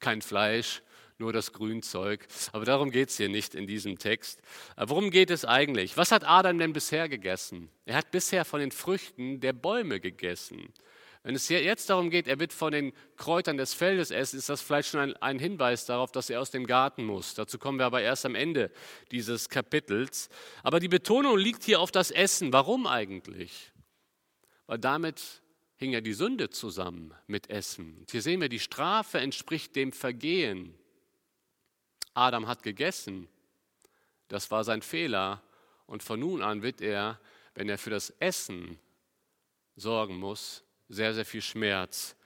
Kein Fleisch, nur das Grünzeug. Aber darum geht es hier nicht in diesem Text. Worum geht es eigentlich? Was hat Adam denn bisher gegessen? Er hat bisher von den Früchten der Bäume gegessen. Wenn es jetzt darum geht, er wird von den Kräutern des Feldes essen, ist das vielleicht schon ein, ein, Hinweis darauf, dass er aus dem Garten muss. Dazu kommen wir aber erst am Ende dieses Kapitels. Aber die Betonung liegt hier auf das Essen. Warum eigentlich? Weil damit hing ja die Sünde zusammen mit Essen. Und hier sehen wir, die Strafe entspricht dem Vergehen. Adam hat gegessen. Das war sein Fehler. Und von nun an wird er, wenn er für das Essen sorgen muss, sehr, sehr viel Schmerz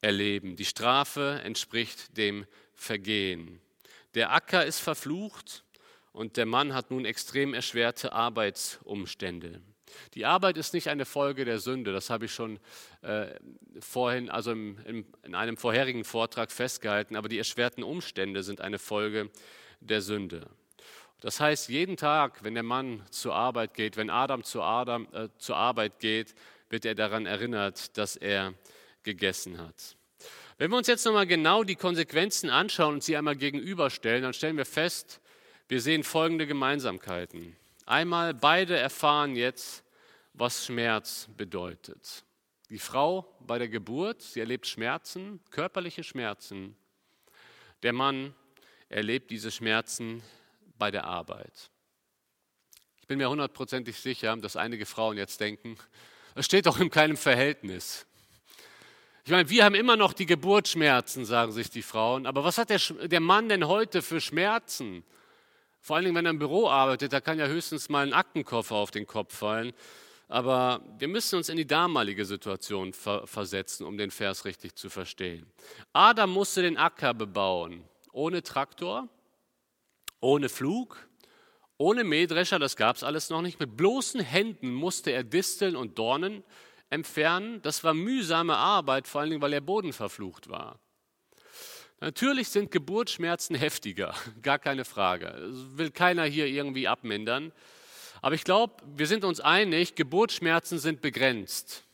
erleben. Die Strafe entspricht dem Vergehen. Der Acker ist verflucht und der Mann hat nun extrem erschwerte Arbeitsumstände. Die Arbeit ist nicht eine Folge der Sünde, das habe ich schon äh, vorhin, also im, im, in einem vorherigen Vortrag festgehalten, aber die erschwerten Umstände sind eine Folge der Sünde. Das heißt, jeden Tag, wenn der Mann zur Arbeit geht, wenn Adam zur, Adam, äh, zur Arbeit geht, wird er daran erinnert, dass er gegessen hat. Wenn wir uns jetzt nochmal genau die Konsequenzen anschauen und sie einmal gegenüberstellen, dann stellen wir fest, wir sehen folgende Gemeinsamkeiten. Einmal, beide erfahren jetzt, was Schmerz bedeutet. Die Frau bei der Geburt, sie erlebt Schmerzen, körperliche Schmerzen. Der Mann erlebt diese Schmerzen bei der Arbeit. Ich bin mir hundertprozentig sicher, dass einige Frauen jetzt denken, das steht doch in keinem Verhältnis. Ich meine, wir haben immer noch die Geburtsschmerzen, sagen sich die Frauen, aber was hat der, der Mann denn heute für Schmerzen? Vor allen Dingen, wenn er im Büro arbeitet, da kann ja höchstens mal ein Aktenkoffer auf den Kopf fallen. Aber wir müssen uns in die damalige Situation ver versetzen, um den Vers richtig zu verstehen. Adam musste den Acker bebauen, ohne Traktor, ohne Flug, ohne Mähdrescher, das gab es alles noch nicht. Mit bloßen Händen musste er Disteln und Dornen entfernen. Das war mühsame Arbeit, vor allen Dingen, weil der Boden verflucht war. Natürlich sind Geburtsschmerzen heftiger, gar keine Frage. Das will keiner hier irgendwie abmindern. Aber ich glaube, wir sind uns einig, Geburtsschmerzen sind begrenzt.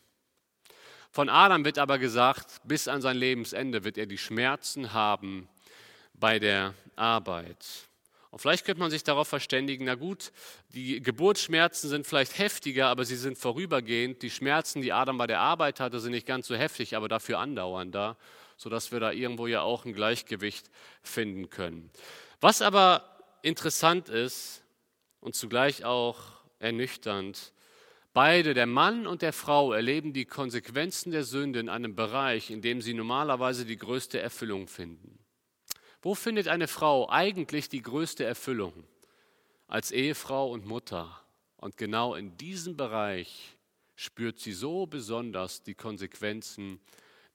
Von Adam wird aber gesagt, bis an sein Lebensende wird er die Schmerzen haben bei der Arbeit. Und vielleicht könnte man sich darauf verständigen, na gut, die Geburtsschmerzen sind vielleicht heftiger, aber sie sind vorübergehend. Die Schmerzen, die Adam bei der Arbeit hatte, sind nicht ganz so heftig, aber dafür andauernder, sodass wir da irgendwo ja auch ein Gleichgewicht finden können. Was aber interessant ist und zugleich auch ernüchternd, beide, der Mann und der Frau, erleben die Konsequenzen der Sünde in einem Bereich, in dem sie normalerweise die größte Erfüllung finden. Wo findet eine Frau eigentlich die größte Erfüllung? Als Ehefrau und Mutter. Und genau in diesem Bereich spürt sie so besonders die Konsequenzen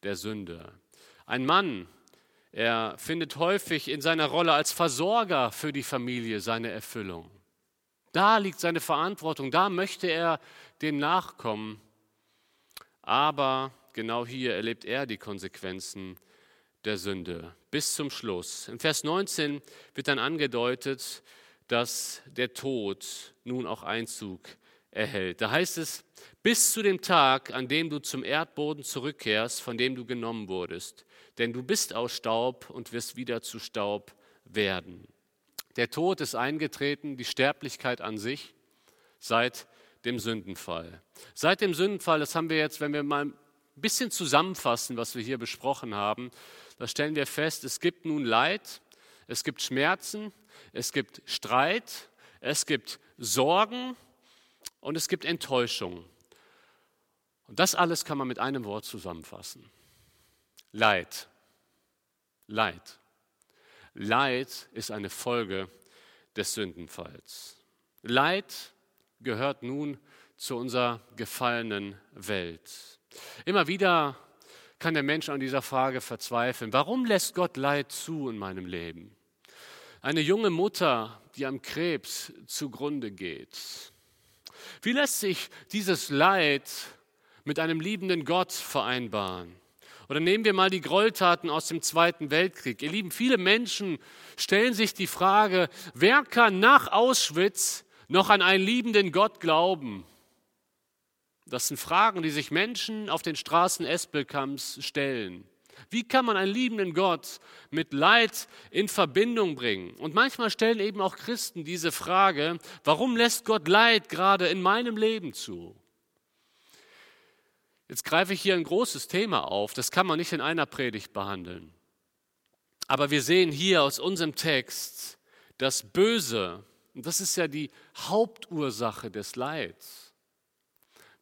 der Sünde. Ein Mann, er findet häufig in seiner Rolle als Versorger für die Familie seine Erfüllung. Da liegt seine Verantwortung, da möchte er dem nachkommen. Aber genau hier erlebt er die Konsequenzen der Sünde bis zum Schluss. In Vers 19 wird dann angedeutet, dass der Tod nun auch Einzug erhält. Da heißt es, bis zu dem Tag, an dem du zum Erdboden zurückkehrst, von dem du genommen wurdest. Denn du bist aus Staub und wirst wieder zu Staub werden. Der Tod ist eingetreten, die Sterblichkeit an sich, seit dem Sündenfall. Seit dem Sündenfall, das haben wir jetzt, wenn wir mal ein bisschen zusammenfassen, was wir hier besprochen haben, da stellen wir fest, es gibt nun Leid, es gibt Schmerzen, es gibt Streit, es gibt Sorgen und es gibt Enttäuschung. Und das alles kann man mit einem Wort zusammenfassen. Leid. Leid. Leid ist eine Folge des Sündenfalls. Leid gehört nun zu unserer gefallenen Welt. Immer wieder kann der Mensch an dieser Frage verzweifeln. Warum lässt Gott Leid zu in meinem Leben? Eine junge Mutter, die am Krebs zugrunde geht. Wie lässt sich dieses Leid mit einem liebenden Gott vereinbaren? Oder nehmen wir mal die Gräueltaten aus dem Zweiten Weltkrieg. Ihr Lieben, viele Menschen stellen sich die Frage, wer kann nach Auschwitz noch an einen liebenden Gott glauben? Das sind Fragen, die sich Menschen auf den Straßen Espelkamps stellen. Wie kann man einen liebenden Gott mit Leid in Verbindung bringen? Und manchmal stellen eben auch Christen diese Frage, warum lässt Gott Leid gerade in meinem Leben zu? Jetzt greife ich hier ein großes Thema auf, das kann man nicht in einer Predigt behandeln. Aber wir sehen hier aus unserem Text das Böse, und das ist ja die Hauptursache des Leids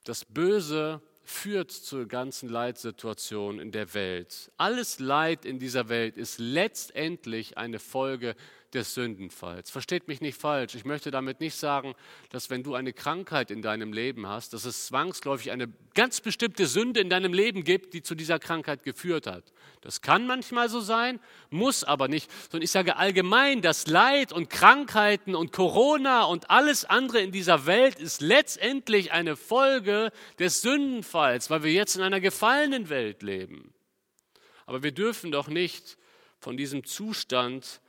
das Böse führt zur ganzen Leitsituation in der Welt. Alles Leid in dieser Welt ist letztendlich eine Folge des Sündenfalls. Versteht mich nicht falsch. Ich möchte damit nicht sagen, dass wenn du eine Krankheit in deinem Leben hast, dass es zwangsläufig eine ganz bestimmte Sünde in deinem Leben gibt, die zu dieser Krankheit geführt hat. Das kann manchmal so sein, muss aber nicht. Sondern ich sage allgemein, das Leid und Krankheiten und Corona und alles andere in dieser Welt ist letztendlich eine Folge des Sündenfalls, weil wir jetzt in einer gefallenen Welt leben. Aber wir dürfen doch nicht von diesem Zustand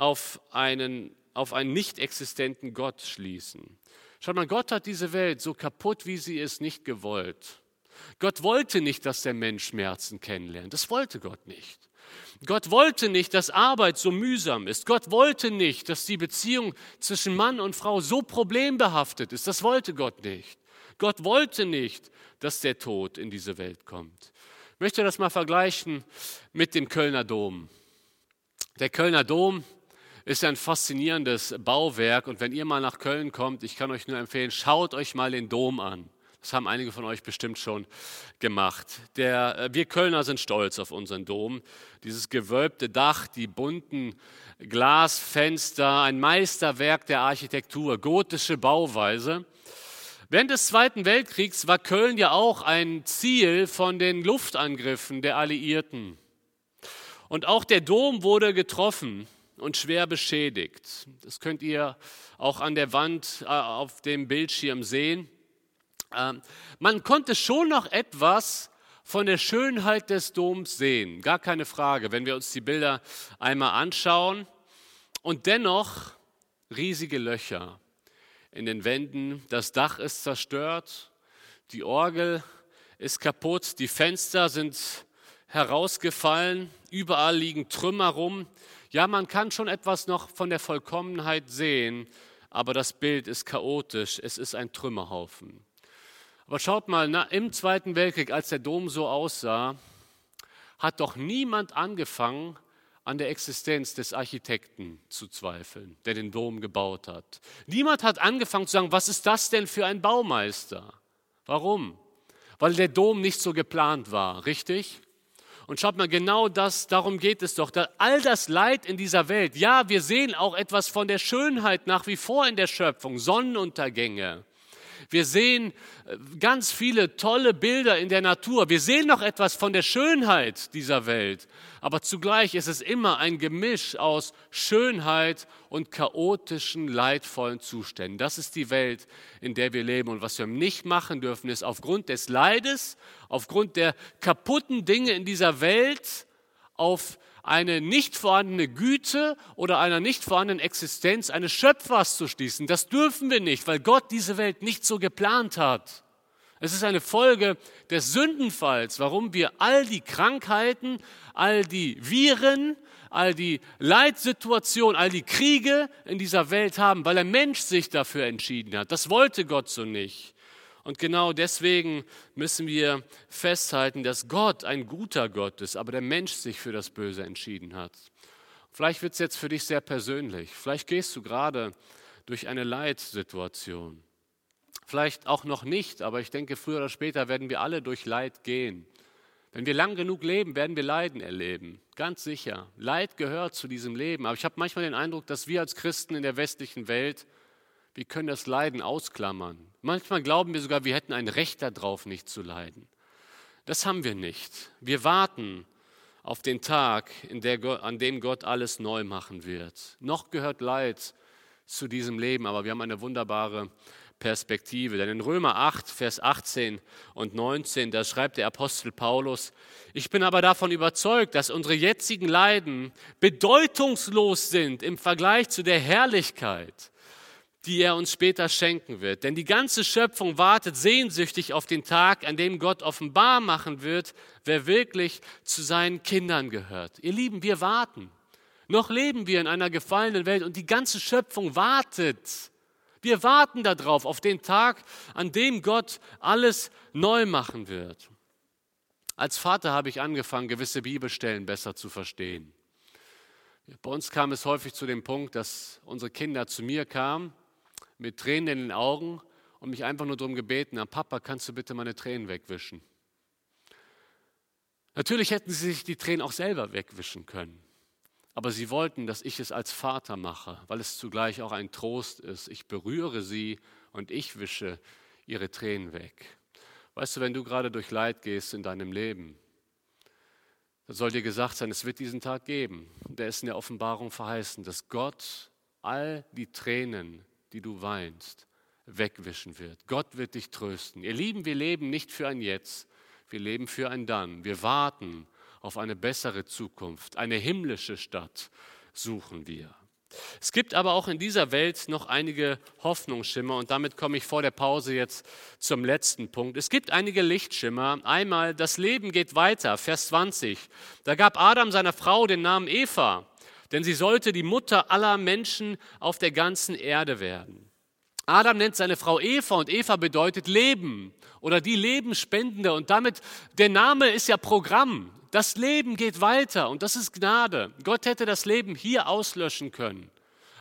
auf einen, auf einen nicht existenten Gott schließen. Schaut mal, Gott hat diese Welt so kaputt, wie sie ist, nicht gewollt. Gott wollte nicht, dass der Mensch Schmerzen kennenlernt. Das wollte Gott nicht. Gott wollte nicht, dass Arbeit so mühsam ist. Gott wollte nicht, dass die Beziehung zwischen Mann und Frau so problembehaftet ist. Das wollte Gott nicht. Gott wollte nicht, dass der Tod in diese Welt kommt. Ich möchte das mal vergleichen mit dem Kölner Dom. Der Kölner Dom ist ein faszinierendes Bauwerk und wenn ihr mal nach Köln kommt, ich kann euch nur empfehlen, schaut euch mal den Dom an. Das haben einige von euch bestimmt schon gemacht. Der, äh, wir Kölner sind stolz auf unseren Dom. Dieses gewölbte Dach, die bunten Glasfenster, ein Meisterwerk der Architektur, gotische Bauweise. Während des Zweiten Weltkriegs war Köln ja auch ein Ziel von den Luftangriffen der Alliierten. Und auch der Dom wurde getroffen und schwer beschädigt. Das könnt ihr auch an der Wand äh, auf dem Bildschirm sehen. Ähm, man konnte schon noch etwas von der Schönheit des Doms sehen, gar keine Frage, wenn wir uns die Bilder einmal anschauen. Und dennoch riesige Löcher in den Wänden, das Dach ist zerstört, die Orgel ist kaputt, die Fenster sind herausgefallen, überall liegen Trümmer rum. Ja, man kann schon etwas noch von der Vollkommenheit sehen, aber das Bild ist chaotisch, es ist ein Trümmerhaufen. Aber schaut mal, na, im Zweiten Weltkrieg, als der Dom so aussah, hat doch niemand angefangen, an der Existenz des Architekten zu zweifeln, der den Dom gebaut hat. Niemand hat angefangen zu sagen, was ist das denn für ein Baumeister? Warum? Weil der Dom nicht so geplant war, richtig? Und schaut mal, genau das, darum geht es doch. All das Leid in dieser Welt, ja, wir sehen auch etwas von der Schönheit nach wie vor in der Schöpfung, Sonnenuntergänge. Wir sehen äh, ganz viele tolle Bilder in der Natur. Wir sehen noch etwas von der Schönheit dieser Welt. Aber zugleich ist es immer ein Gemisch aus Schönheit und chaotischen, leidvollen Zuständen. Das ist die Welt, in der wir leben. Und was wir nicht machen dürfen, ist aufgrund des Leides, aufgrund der kaputten Dinge in dieser Welt, auf eine nicht vorhandene Güte oder einer nicht vorhandenen Existenz eines Schöpfers zu schließen. Das dürfen wir nicht, weil Gott diese Welt nicht so geplant hat. Es ist eine Folge des Sündenfalls, warum wir all die Krankheiten, all die Viren, all die Leitsituationen, all die Kriege in dieser Welt haben, weil der Mensch sich dafür entschieden hat. Das wollte Gott so nicht. Und genau deswegen müssen wir festhalten, dass Gott ein guter Gott ist, aber der Mensch sich für das Böse entschieden hat. Vielleicht wird es jetzt für dich sehr persönlich. Vielleicht gehst du gerade durch eine Leitsituation. Vielleicht auch noch nicht, aber ich denke, früher oder später werden wir alle durch Leid gehen. Wenn wir lang genug leben, werden wir Leiden erleben. Ganz sicher. Leid gehört zu diesem Leben. Aber ich habe manchmal den Eindruck, dass wir als Christen in der westlichen Welt wir können das Leiden ausklammern. Manchmal glauben wir sogar, wir hätten ein Recht darauf, nicht zu leiden. Das haben wir nicht. Wir warten auf den Tag, Gott, an dem Gott alles neu machen wird. Noch gehört Leid zu diesem Leben, aber wir haben eine wunderbare Perspektive. Denn in Römer 8, Vers 18 und 19, da schreibt der Apostel Paulus, ich bin aber davon überzeugt, dass unsere jetzigen Leiden bedeutungslos sind im Vergleich zu der Herrlichkeit, die er uns später schenken wird. Denn die ganze Schöpfung wartet sehnsüchtig auf den Tag, an dem Gott offenbar machen wird, wer wirklich zu seinen Kindern gehört. Ihr Lieben, wir warten. Noch leben wir in einer gefallenen Welt und die ganze Schöpfung wartet. Wir warten darauf, auf den Tag, an dem Gott alles neu machen wird. Als Vater habe ich angefangen, gewisse Bibelstellen besser zu verstehen. Bei uns kam es häufig zu dem Punkt, dass unsere Kinder zu mir kamen mit Tränen in den Augen und mich einfach nur darum gebeten Papa, kannst du bitte meine Tränen wegwischen? Natürlich hätten sie sich die Tränen auch selber wegwischen können. Aber sie wollten, dass ich es als Vater mache, weil es zugleich auch ein Trost ist. Ich berühre sie und ich wische ihre Tränen weg. Weißt du, wenn du gerade durch Leid gehst in deinem Leben, dann soll dir gesagt sein, es wird diesen Tag geben. Der ist in der Offenbarung verheißen, dass Gott all die Tränen die du weinst, wegwischen wird. Gott wird dich trösten. Ihr Lieben, wir leben nicht für ein Jetzt, wir leben für ein Dann. Wir warten auf eine bessere Zukunft, eine himmlische Stadt suchen wir. Es gibt aber auch in dieser Welt noch einige Hoffnungsschimmer und damit komme ich vor der Pause jetzt zum letzten Punkt. Es gibt einige Lichtschimmer. Einmal, das Leben geht weiter, Vers 20. Da gab Adam seiner Frau den Namen Eva denn sie sollte die Mutter aller Menschen auf der ganzen Erde werden. Adam nennt seine Frau Eva und Eva bedeutet Leben oder die Lebensspendende und damit der Name ist ja Programm. Das Leben geht weiter und das ist Gnade. Gott hätte das Leben hier auslöschen können,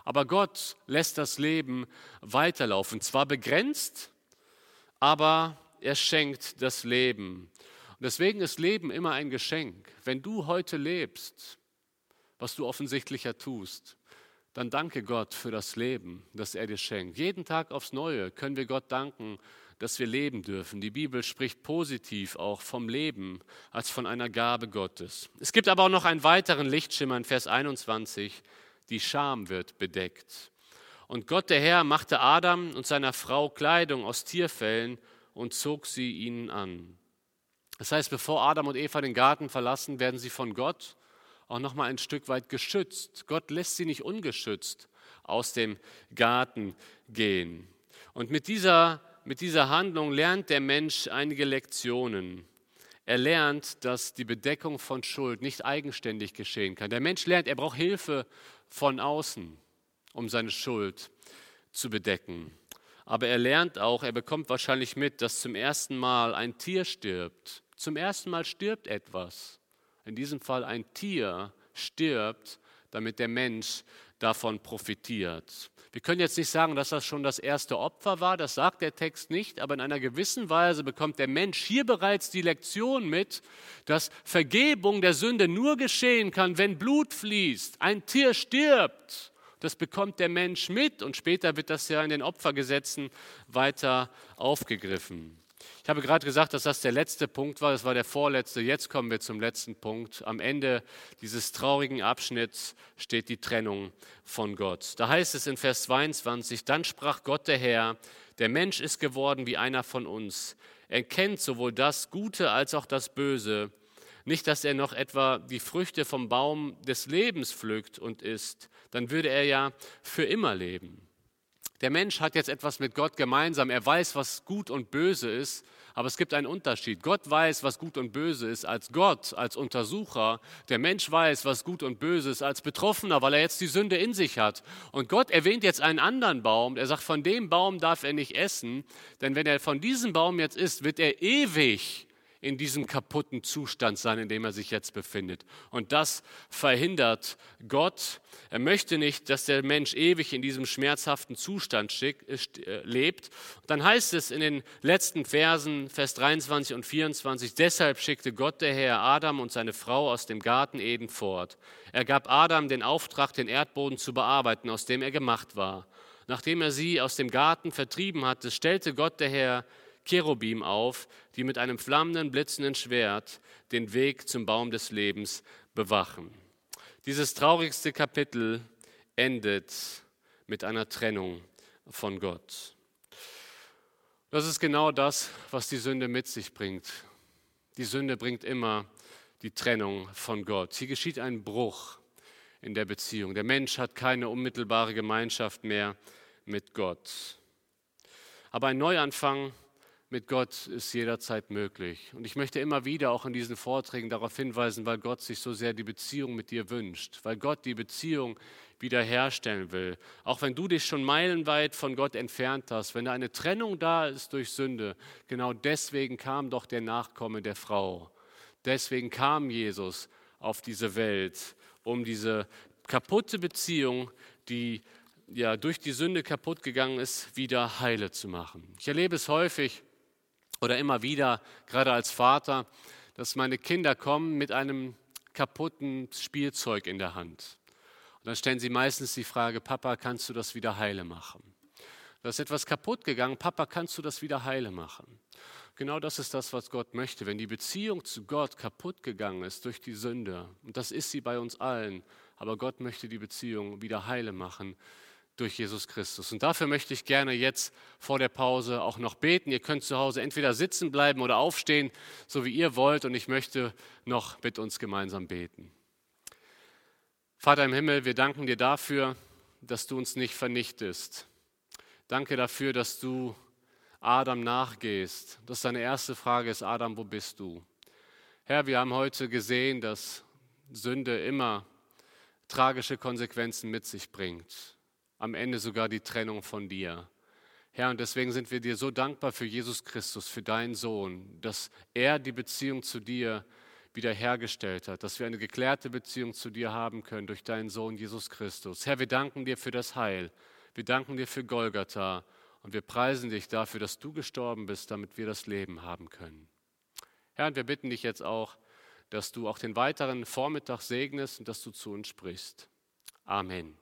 aber Gott lässt das Leben weiterlaufen. Zwar begrenzt, aber er schenkt das Leben. Und deswegen ist Leben immer ein Geschenk. Wenn du heute lebst, was du offensichtlicher tust, dann danke Gott für das Leben, das er dir schenkt. Jeden Tag aufs Neue können wir Gott danken, dass wir leben dürfen. Die Bibel spricht positiv auch vom Leben als von einer Gabe Gottes. Es gibt aber auch noch einen weiteren Lichtschimmer in Vers 21. Die Scham wird bedeckt. Und Gott der Herr machte Adam und seiner Frau Kleidung aus Tierfellen und zog sie ihnen an. Das heißt, bevor Adam und Eva den Garten verlassen, werden sie von Gott auch noch mal ein Stück weit geschützt. Gott lässt sie nicht ungeschützt aus dem Garten gehen. Und mit dieser, mit dieser Handlung lernt der Mensch einige Lektionen. Er lernt, dass die Bedeckung von Schuld nicht eigenständig geschehen kann. Der Mensch lernt, er braucht Hilfe von außen, um seine Schuld zu bedecken. Aber er lernt auch, er bekommt wahrscheinlich mit, dass zum ersten Mal ein Tier stirbt. Zum ersten Mal stirbt etwas. In diesem Fall ein Tier stirbt, damit der Mensch davon profitiert. Wir können jetzt nicht sagen, dass das schon das erste Opfer war, das sagt der Text nicht, aber in einer gewissen Weise bekommt der Mensch hier bereits die Lektion mit, dass Vergebung der Sünde nur geschehen kann, wenn Blut fließt, ein Tier stirbt. Das bekommt der Mensch mit und später wird das ja in den Opfergesetzen weiter aufgegriffen. Ich habe gerade gesagt, dass das der letzte Punkt war, das war der vorletzte. Jetzt kommen wir zum letzten Punkt. Am Ende dieses traurigen Abschnitts steht die Trennung von Gott. Da heißt es in Vers 22, dann sprach Gott der Herr, der Mensch ist geworden wie einer von uns. Er kennt sowohl das Gute als auch das Böse. Nicht, dass er noch etwa die Früchte vom Baum des Lebens pflückt und isst, dann würde er ja für immer leben. Der Mensch hat jetzt etwas mit Gott gemeinsam. Er weiß, was gut und böse ist, aber es gibt einen Unterschied. Gott weiß, was gut und böse ist als Gott, als Untersucher. Der Mensch weiß, was gut und böse ist als Betroffener, weil er jetzt die Sünde in sich hat. Und Gott erwähnt jetzt einen anderen Baum. Er sagt, von dem Baum darf er nicht essen, denn wenn er von diesem Baum jetzt isst, wird er ewig in diesem kaputten Zustand sein, in dem er sich jetzt befindet. Und das verhindert Gott. Er möchte nicht, dass der Mensch ewig in diesem schmerzhaften Zustand äh, äh, lebt. dann heißt es in den letzten Versen, Vers 23 und 24, deshalb schickte Gott der Herr Adam und seine Frau aus dem Garten Eden fort. Er gab Adam den Auftrag, den Erdboden zu bearbeiten, aus dem er gemacht war. Nachdem er sie aus dem Garten vertrieben hatte, stellte Gott der Herr Cherubim auf, die mit einem flammenden, blitzenden Schwert den Weg zum Baum des Lebens bewachen. Dieses traurigste Kapitel endet mit einer Trennung von Gott. Das ist genau das, was die Sünde mit sich bringt. Die Sünde bringt immer die Trennung von Gott. Hier geschieht ein Bruch in der Beziehung. Der Mensch hat keine unmittelbare Gemeinschaft mehr mit Gott. Aber ein Neuanfang mit Gott ist jederzeit möglich. Und ich möchte immer wieder auch in diesen Vorträgen darauf hinweisen, weil Gott sich so sehr die Beziehung mit dir wünscht, weil Gott die Beziehung wiederherstellen will. Auch wenn du dich schon meilenweit von Gott entfernt hast, wenn da eine Trennung da ist durch Sünde, genau deswegen kam doch der Nachkomme der Frau. Deswegen kam Jesus auf diese Welt, um diese kaputte Beziehung, die ja durch die Sünde kaputt gegangen ist, wieder heile zu machen. Ich erlebe es häufig, oder immer wieder, gerade als Vater, dass meine Kinder kommen mit einem kaputten Spielzeug in der Hand. Und dann stellen sie meistens die Frage, Papa, kannst du das wieder heile machen? Da ist etwas kaputt gegangen, Papa, kannst du das wieder heile machen? Genau das ist das, was Gott möchte. Wenn die Beziehung zu Gott kaputt gegangen ist durch die Sünde, und das ist sie bei uns allen, aber Gott möchte die Beziehung wieder heile machen, durch Jesus Christus. Und dafür möchte ich gerne jetzt vor der Pause auch noch beten. Ihr könnt zu Hause entweder sitzen bleiben oder aufstehen, so wie ihr wollt. Und ich möchte noch mit uns gemeinsam beten. Vater im Himmel, wir danken dir dafür, dass du uns nicht vernichtest. Danke dafür, dass du Adam nachgehst. Das ist deine erste Frage ist, Adam, wo bist du? Herr, wir haben heute gesehen, dass Sünde immer tragische Konsequenzen mit sich bringt am Ende sogar die Trennung von dir. Herr, und deswegen sind wir dir so dankbar für Jesus Christus, für deinen Sohn, dass er die Beziehung zu dir wiederhergestellt hat, dass wir eine geklärte Beziehung zu dir haben können durch deinen Sohn Jesus Christus. Herr, wir danken dir für das Heil. Wir danken dir für Golgatha und wir preisen dich dafür, dass du gestorben bist, damit wir das Leben haben können. Herr, und wir bitten dich jetzt auch, dass du auch den weiteren Vormittag segnest und dass du zu uns sprichst. Amen.